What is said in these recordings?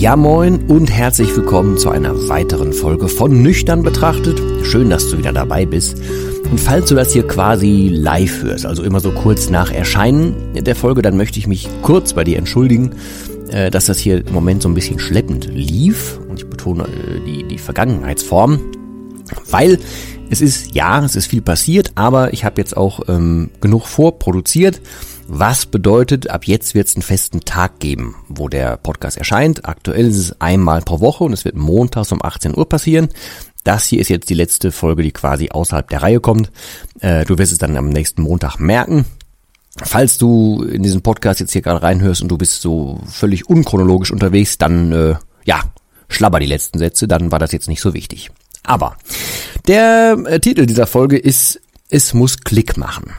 Ja moin und herzlich willkommen zu einer weiteren Folge von Nüchtern betrachtet. Schön, dass du wieder dabei bist. Und falls du das hier quasi live hörst, also immer so kurz nach Erscheinen der Folge, dann möchte ich mich kurz bei dir entschuldigen, äh, dass das hier im Moment so ein bisschen schleppend lief. Und ich betone äh, die, die Vergangenheitsform, weil es ist, ja, es ist viel passiert, aber ich habe jetzt auch ähm, genug vorproduziert was bedeutet, ab jetzt wird es einen festen Tag geben, wo der Podcast erscheint. Aktuell ist es einmal pro Woche und es wird montags um 18 Uhr passieren. Das hier ist jetzt die letzte Folge, die quasi außerhalb der Reihe kommt. Äh, du wirst es dann am nächsten Montag merken. Falls du in diesen Podcast jetzt hier gerade reinhörst und du bist so völlig unchronologisch unterwegs, dann äh, ja, schlabber die letzten Sätze, dann war das jetzt nicht so wichtig. Aber der äh, Titel dieser Folge ist Es muss Klick machen.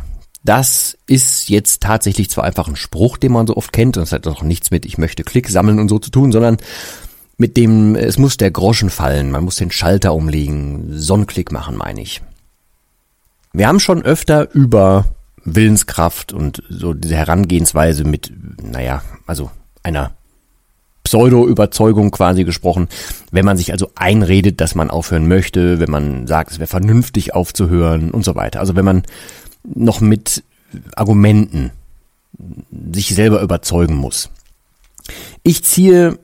Das ist jetzt tatsächlich zwar einfach ein Spruch, den man so oft kennt, und es hat auch nichts mit ich möchte Klick sammeln und so zu tun, sondern mit dem, es muss der Groschen fallen, man muss den Schalter umlegen, Sonnenklick machen, meine ich. Wir haben schon öfter über Willenskraft und so diese Herangehensweise mit, naja, also einer Pseudo-Überzeugung quasi gesprochen, wenn man sich also einredet, dass man aufhören möchte, wenn man sagt, es wäre vernünftig aufzuhören und so weiter. Also wenn man noch mit Argumenten sich selber überzeugen muss. Ich ziehe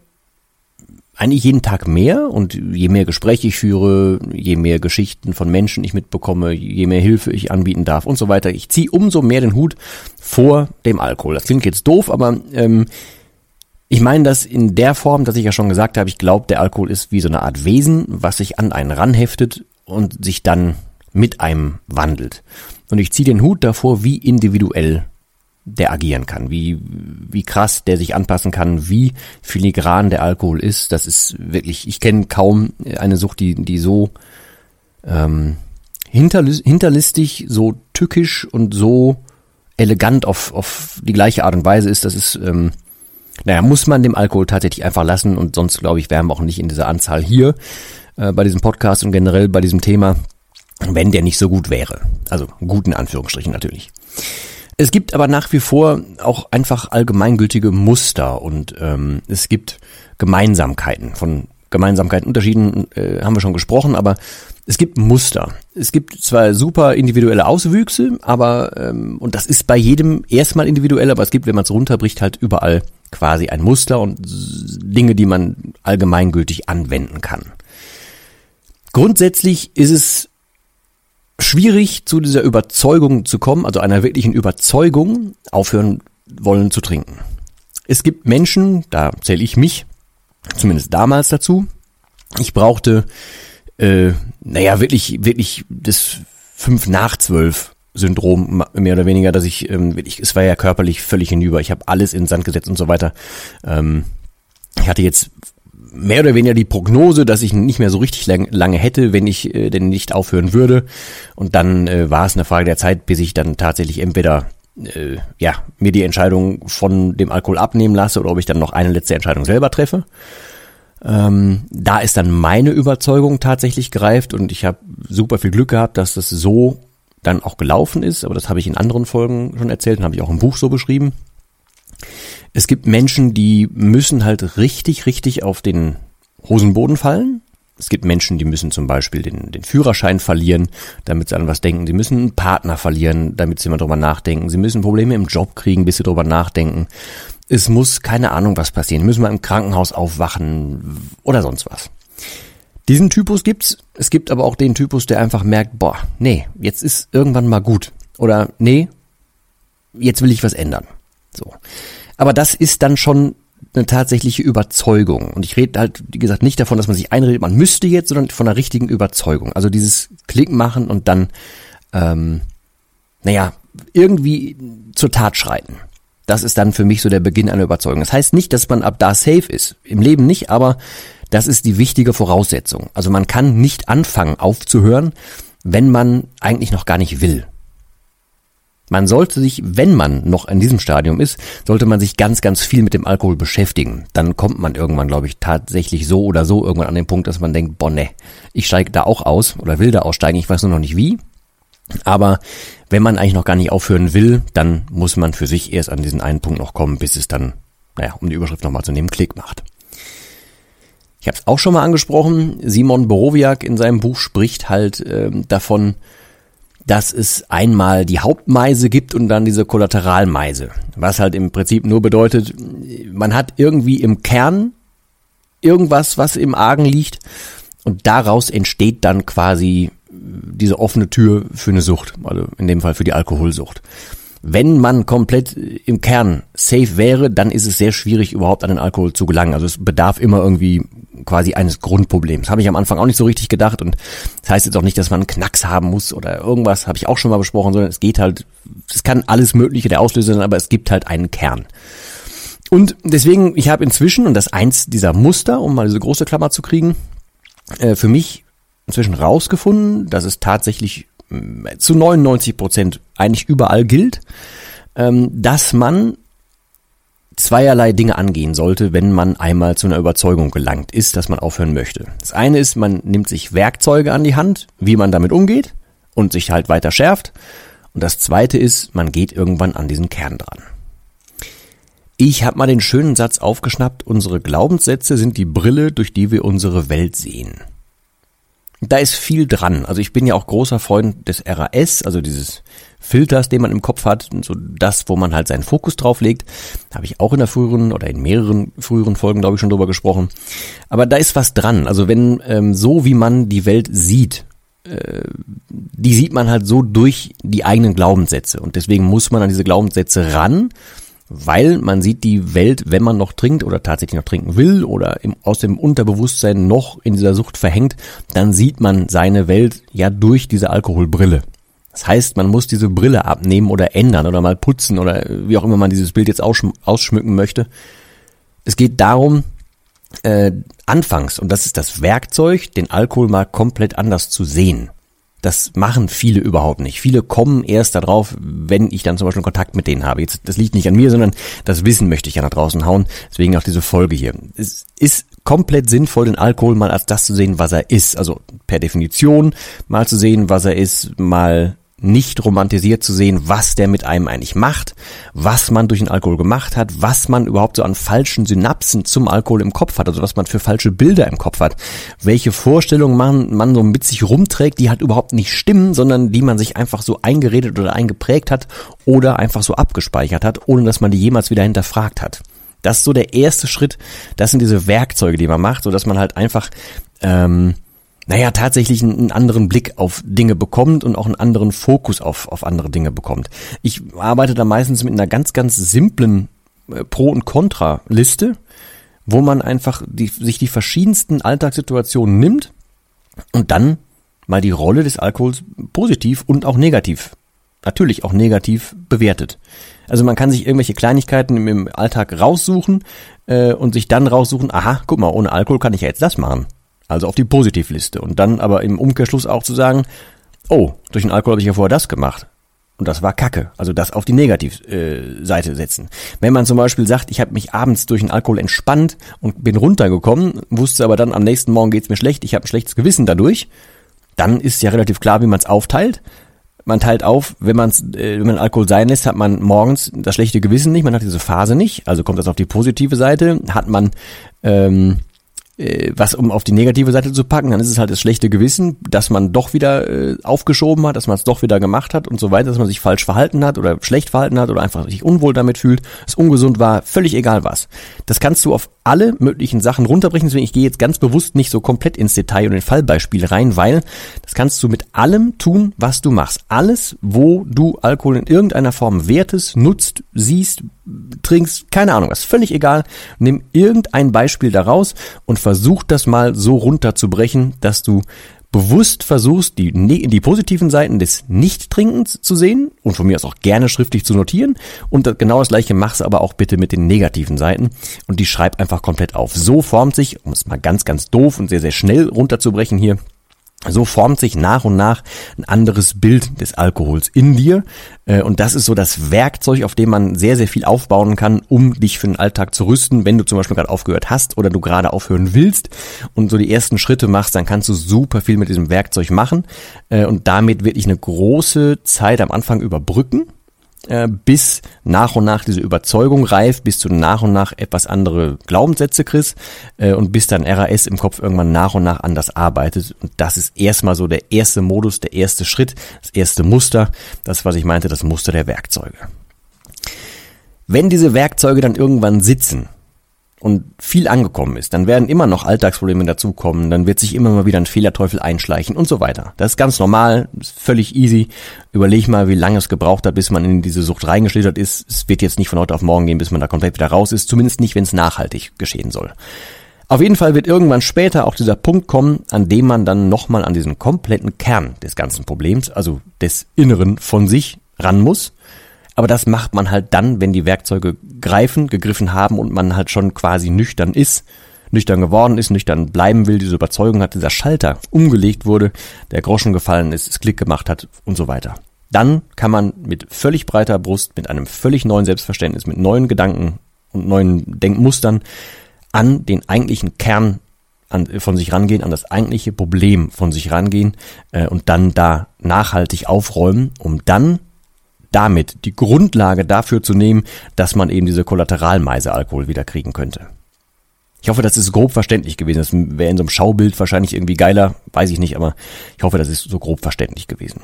eigentlich jeden Tag mehr und je mehr Gespräche ich führe, je mehr Geschichten von Menschen ich mitbekomme, je mehr Hilfe ich anbieten darf und so weiter, ich ziehe umso mehr den Hut vor dem Alkohol. Das klingt jetzt doof, aber ähm, ich meine das in der Form, dass ich ja schon gesagt habe, ich glaube, der Alkohol ist wie so eine Art Wesen, was sich an einen ranheftet und sich dann mit einem wandelt. Und ich ziehe den Hut davor, wie individuell der agieren kann, wie, wie krass der sich anpassen kann, wie filigran der Alkohol ist. Das ist wirklich, ich kenne kaum eine Sucht, die, die so ähm, hinterlistig, so tückisch und so elegant auf, auf die gleiche Art und Weise ist. Das ist, ähm, naja, muss man dem Alkohol tatsächlich einfach lassen und sonst, glaube ich, wären wir auch nicht in dieser Anzahl hier äh, bei diesem Podcast und generell bei diesem Thema wenn der nicht so gut wäre. Also guten Anführungsstrichen natürlich. Es gibt aber nach wie vor auch einfach allgemeingültige Muster und ähm, es gibt Gemeinsamkeiten. Von Gemeinsamkeiten, Unterschieden äh, haben wir schon gesprochen, aber es gibt Muster. Es gibt zwar super individuelle Auswüchse, aber ähm, und das ist bei jedem erstmal individuell, aber es gibt, wenn man es runterbricht, halt überall quasi ein Muster und Dinge, die man allgemeingültig anwenden kann. Grundsätzlich ist es schwierig zu dieser Überzeugung zu kommen, also einer wirklichen Überzeugung, aufhören wollen zu trinken. Es gibt Menschen, da zähle ich mich, zumindest damals dazu. Ich brauchte, äh, naja, wirklich, wirklich das fünf nach zwölf Syndrom mehr oder weniger, dass ich, ähm, wirklich, es war ja körperlich völlig hinüber. Ich habe alles in den Sand gesetzt und so weiter. Ähm, ich hatte jetzt mehr oder weniger die Prognose, dass ich nicht mehr so richtig lang, lange hätte, wenn ich äh, denn nicht aufhören würde. Und dann äh, war es eine Frage der Zeit, bis ich dann tatsächlich entweder äh, ja mir die Entscheidung von dem Alkohol abnehmen lasse oder ob ich dann noch eine letzte Entscheidung selber treffe. Ähm, da ist dann meine Überzeugung tatsächlich greift und ich habe super viel Glück gehabt, dass das so dann auch gelaufen ist. Aber das habe ich in anderen Folgen schon erzählt und habe ich auch im Buch so beschrieben. Es gibt Menschen, die müssen halt richtig, richtig auf den Hosenboden fallen. Es gibt Menschen, die müssen zum Beispiel den, den Führerschein verlieren, damit sie an was denken. Sie müssen einen Partner verlieren, damit sie mal drüber nachdenken. Sie müssen Probleme im Job kriegen, bis sie drüber nachdenken. Es muss keine Ahnung was passieren. Sie müssen mal im Krankenhaus aufwachen oder sonst was. Diesen Typus gibt's. Es gibt aber auch den Typus, der einfach merkt, boah, nee, jetzt ist irgendwann mal gut. Oder nee, jetzt will ich was ändern. So. Aber das ist dann schon eine tatsächliche Überzeugung. Und ich rede halt, wie gesagt, nicht davon, dass man sich einredet, man müsste jetzt, sondern von einer richtigen Überzeugung. Also dieses Klick machen und dann, ähm, naja, irgendwie zur Tat schreiten. Das ist dann für mich so der Beginn einer Überzeugung. Das heißt nicht, dass man ab da safe ist. Im Leben nicht, aber das ist die wichtige Voraussetzung. Also man kann nicht anfangen aufzuhören, wenn man eigentlich noch gar nicht will. Man sollte sich, wenn man noch in diesem Stadium ist, sollte man sich ganz, ganz viel mit dem Alkohol beschäftigen. Dann kommt man irgendwann, glaube ich, tatsächlich so oder so irgendwann an den Punkt, dass man denkt, boah, ne, ich steige da auch aus oder will da aussteigen, ich weiß nur noch nicht wie. Aber wenn man eigentlich noch gar nicht aufhören will, dann muss man für sich erst an diesen einen Punkt noch kommen, bis es dann, naja, um die Überschrift nochmal zu nehmen, Klick macht. Ich habe es auch schon mal angesprochen, Simon Borowiak in seinem Buch spricht halt äh, davon, dass es einmal die Hauptmeise gibt und dann diese Kollateralmeise. Was halt im Prinzip nur bedeutet, man hat irgendwie im Kern irgendwas, was im Argen liegt und daraus entsteht dann quasi diese offene Tür für eine Sucht, also in dem Fall für die Alkoholsucht. Wenn man komplett im Kern safe wäre, dann ist es sehr schwierig, überhaupt an den Alkohol zu gelangen. Also es bedarf immer irgendwie quasi eines Grundproblems. Habe ich am Anfang auch nicht so richtig gedacht und das heißt jetzt auch nicht, dass man einen Knacks haben muss oder irgendwas, habe ich auch schon mal besprochen, sondern es geht halt, es kann alles Mögliche der Auslöser sein, aber es gibt halt einen Kern. Und deswegen, ich habe inzwischen, und das eins dieser Muster, um mal diese große Klammer zu kriegen, äh, für mich inzwischen rausgefunden, dass es tatsächlich zu 99 Prozent eigentlich überall gilt, ähm, dass man zweierlei Dinge angehen sollte, wenn man einmal zu einer Überzeugung gelangt ist, dass man aufhören möchte. Das eine ist, man nimmt sich Werkzeuge an die Hand, wie man damit umgeht und sich halt weiter schärft. Und das zweite ist, man geht irgendwann an diesen Kern dran. Ich habe mal den schönen Satz aufgeschnappt, unsere Glaubenssätze sind die Brille, durch die wir unsere Welt sehen. Da ist viel dran. Also ich bin ja auch großer Freund des RAS, also dieses Filters, den man im Kopf hat, so das, wo man halt seinen Fokus drauf legt. Habe ich auch in der früheren oder in mehreren früheren Folgen, glaube ich, schon drüber gesprochen. Aber da ist was dran. Also wenn ähm, so wie man die Welt sieht, äh, die sieht man halt so durch die eigenen Glaubenssätze. Und deswegen muss man an diese Glaubenssätze ran weil man sieht die Welt, wenn man noch trinkt oder tatsächlich noch trinken will oder im, aus dem Unterbewusstsein noch in dieser Sucht verhängt, dann sieht man seine Welt ja durch diese Alkoholbrille. Das heißt, man muss diese Brille abnehmen oder ändern oder mal putzen oder wie auch immer man dieses Bild jetzt ausschm ausschmücken möchte. Es geht darum, äh, anfangs, und das ist das Werkzeug, den Alkohol mal komplett anders zu sehen. Das machen viele überhaupt nicht. Viele kommen erst darauf, wenn ich dann zum Beispiel Kontakt mit denen habe. Jetzt, das liegt nicht an mir, sondern das Wissen möchte ich ja nach draußen hauen. Deswegen auch diese Folge hier. Es ist komplett sinnvoll, den Alkohol mal als das zu sehen, was er ist. Also per Definition mal zu sehen, was er ist, mal nicht romantisiert zu sehen, was der mit einem eigentlich macht, was man durch den Alkohol gemacht hat, was man überhaupt so an falschen Synapsen zum Alkohol im Kopf hat, also was man für falsche Bilder im Kopf hat, welche Vorstellungen man, man so mit sich rumträgt, die halt überhaupt nicht stimmen, sondern die man sich einfach so eingeredet oder eingeprägt hat oder einfach so abgespeichert hat, ohne dass man die jemals wieder hinterfragt hat. Das ist so der erste Schritt. Das sind diese Werkzeuge, die man macht, so dass man halt einfach ähm, naja, tatsächlich einen anderen Blick auf Dinge bekommt und auch einen anderen Fokus auf, auf andere Dinge bekommt. Ich arbeite da meistens mit einer ganz, ganz simplen äh, Pro- und Contra-Liste, wo man einfach die, sich die verschiedensten Alltagssituationen nimmt und dann mal die Rolle des Alkohols positiv und auch negativ, natürlich auch negativ bewertet. Also man kann sich irgendwelche Kleinigkeiten im, im Alltag raussuchen äh, und sich dann raussuchen, aha, guck mal, ohne Alkohol kann ich ja jetzt das machen. Also auf die Positivliste. Und dann aber im Umkehrschluss auch zu sagen, oh, durch den Alkohol habe ich ja vorher das gemacht. Und das war Kacke. Also das auf die Negativseite äh, setzen. Wenn man zum Beispiel sagt, ich habe mich abends durch den Alkohol entspannt und bin runtergekommen, wusste aber dann am nächsten Morgen geht's mir schlecht, ich habe ein schlechtes Gewissen dadurch, dann ist ja relativ klar, wie man es aufteilt. Man teilt auf, wenn, man's, äh, wenn man Alkohol sein lässt, hat man morgens das schlechte Gewissen nicht, man hat diese Phase nicht, also kommt das auf die positive Seite. Hat man ähm, äh, was um auf die negative Seite zu packen, dann ist es halt das schlechte Gewissen, dass man doch wieder äh, aufgeschoben hat, dass man es doch wieder gemacht hat und so weiter, dass man sich falsch verhalten hat oder schlecht verhalten hat oder einfach sich unwohl damit fühlt, es ungesund war, völlig egal was. Das kannst du auf alle möglichen Sachen runterbrechen. Deswegen, ich gehe jetzt ganz bewusst nicht so komplett ins Detail und in Fallbeispiel rein, weil das kannst du mit allem tun, was du machst. Alles, wo du Alkohol in irgendeiner Form wertest, nutzt, siehst, trinkst, keine Ahnung was, völlig egal. Nimm irgendein Beispiel daraus und versuch das mal so runterzubrechen, dass du bewusst versuchst, die, ne, die positiven Seiten des Nicht-Trinkens zu sehen und von mir aus auch gerne schriftlich zu notieren und genau das gleiche machst aber auch bitte mit den negativen Seiten und die schreib einfach komplett auf. So formt sich, um es mal ganz, ganz doof und sehr, sehr schnell runterzubrechen hier, so formt sich nach und nach ein anderes Bild des Alkohols in dir. Äh, und das ist so das Werkzeug, auf dem man sehr, sehr viel aufbauen kann, um dich für den Alltag zu rüsten. Wenn du zum Beispiel gerade aufgehört hast oder du gerade aufhören willst und so die ersten Schritte machst, dann kannst du super viel mit diesem Werkzeug machen äh, und damit wirklich eine große Zeit am Anfang überbrücken äh, bis nach und nach diese Überzeugung reift, bis du nach und nach etwas andere Glaubenssätze kriegst äh, und bis dann RAS im Kopf irgendwann nach und nach anders arbeitet. Und das ist erstmal so der erste Modus, der erste Schritt, das erste Muster, das, was ich meinte, das Muster der Werkzeuge. Wenn diese Werkzeuge dann irgendwann sitzen, und viel angekommen ist, dann werden immer noch Alltagsprobleme dazukommen, dann wird sich immer mal wieder ein Fehlerteufel einschleichen und so weiter. Das ist ganz normal, ist völlig easy. Überleg mal, wie lange es gebraucht hat, bis man in diese Sucht reingeschlittert ist. Es wird jetzt nicht von heute auf morgen gehen, bis man da komplett wieder raus ist, zumindest nicht, wenn es nachhaltig geschehen soll. Auf jeden Fall wird irgendwann später auch dieser Punkt kommen, an dem man dann nochmal an diesen kompletten Kern des ganzen Problems, also des Inneren von sich, ran muss aber das macht man halt dann, wenn die Werkzeuge greifen, gegriffen haben und man halt schon quasi nüchtern ist, nüchtern geworden ist, nüchtern bleiben will, diese Überzeugung hat, dieser Schalter umgelegt wurde, der Groschen gefallen ist, es Klick gemacht hat und so weiter. Dann kann man mit völlig breiter Brust, mit einem völlig neuen Selbstverständnis, mit neuen Gedanken und neuen Denkmustern an den eigentlichen Kern an, von sich rangehen, an das eigentliche Problem von sich rangehen äh, und dann da nachhaltig aufräumen, um dann damit die Grundlage dafür zu nehmen, dass man eben diese Kollateralmeise Alkohol wieder kriegen könnte. Ich hoffe, das ist grob verständlich gewesen. Das wäre in so einem Schaubild wahrscheinlich irgendwie geiler, weiß ich nicht, aber ich hoffe, das ist so grob verständlich gewesen.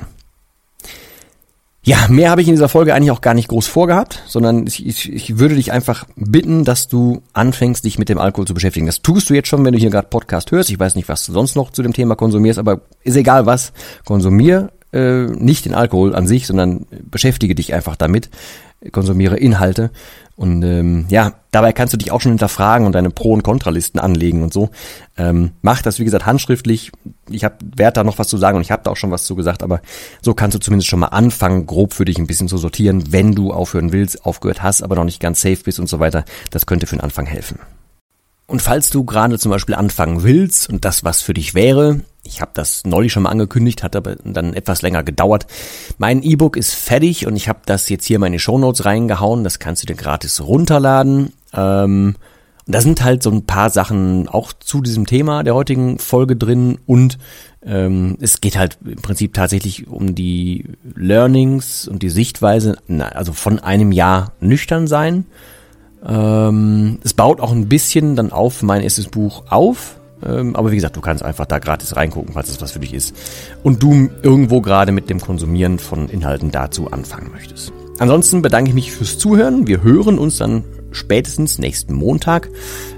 Ja, mehr habe ich in dieser Folge eigentlich auch gar nicht groß vorgehabt, sondern ich, ich, ich würde dich einfach bitten, dass du anfängst, dich mit dem Alkohol zu beschäftigen. Das tust du jetzt schon, wenn du hier gerade Podcast hörst. Ich weiß nicht, was du sonst noch zu dem Thema konsumierst, aber ist egal was. Konsumier äh, nicht den Alkohol an sich, sondern beschäftige dich einfach damit, konsumiere Inhalte und ähm, ja, dabei kannst du dich auch schon hinterfragen und deine Pro- und Kontralisten anlegen und so. Ähm, mach das, wie gesagt, handschriftlich. Ich habe werde da noch was zu sagen und ich habe da auch schon was zu gesagt, aber so kannst du zumindest schon mal anfangen, grob für dich ein bisschen zu sortieren, wenn du aufhören willst, aufgehört hast, aber noch nicht ganz safe bist und so weiter. Das könnte für den Anfang helfen. Und falls du gerade zum Beispiel anfangen willst und das was für dich wäre, ich habe das neulich schon mal angekündigt, hat aber dann etwas länger gedauert. Mein E-Book ist fertig und ich habe das jetzt hier in meine Shownotes reingehauen. Das kannst du dir gratis runterladen. Ähm, und da sind halt so ein paar Sachen auch zu diesem Thema der heutigen Folge drin und ähm, es geht halt im Prinzip tatsächlich um die Learnings und die Sichtweise, also von einem Jahr nüchtern sein. Ähm, es baut auch ein bisschen dann auf mein erstes Buch auf, ähm, aber wie gesagt, du kannst einfach da gratis reingucken, falls es was für dich ist. Und du irgendwo gerade mit dem Konsumieren von Inhalten dazu anfangen möchtest. Ansonsten bedanke ich mich fürs Zuhören. Wir hören uns dann spätestens nächsten Montag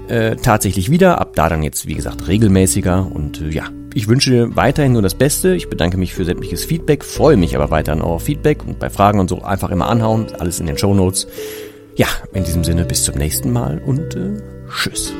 äh, tatsächlich wieder. Ab da dann jetzt, wie gesagt, regelmäßiger. Und äh, ja, ich wünsche dir weiterhin nur das Beste. Ich bedanke mich für sämtliches Feedback, freue mich aber weiterhin auf Feedback und bei Fragen und so einfach immer anhauen. Alles in den Show Notes. Ja, in diesem Sinne bis zum nächsten Mal und äh, tschüss.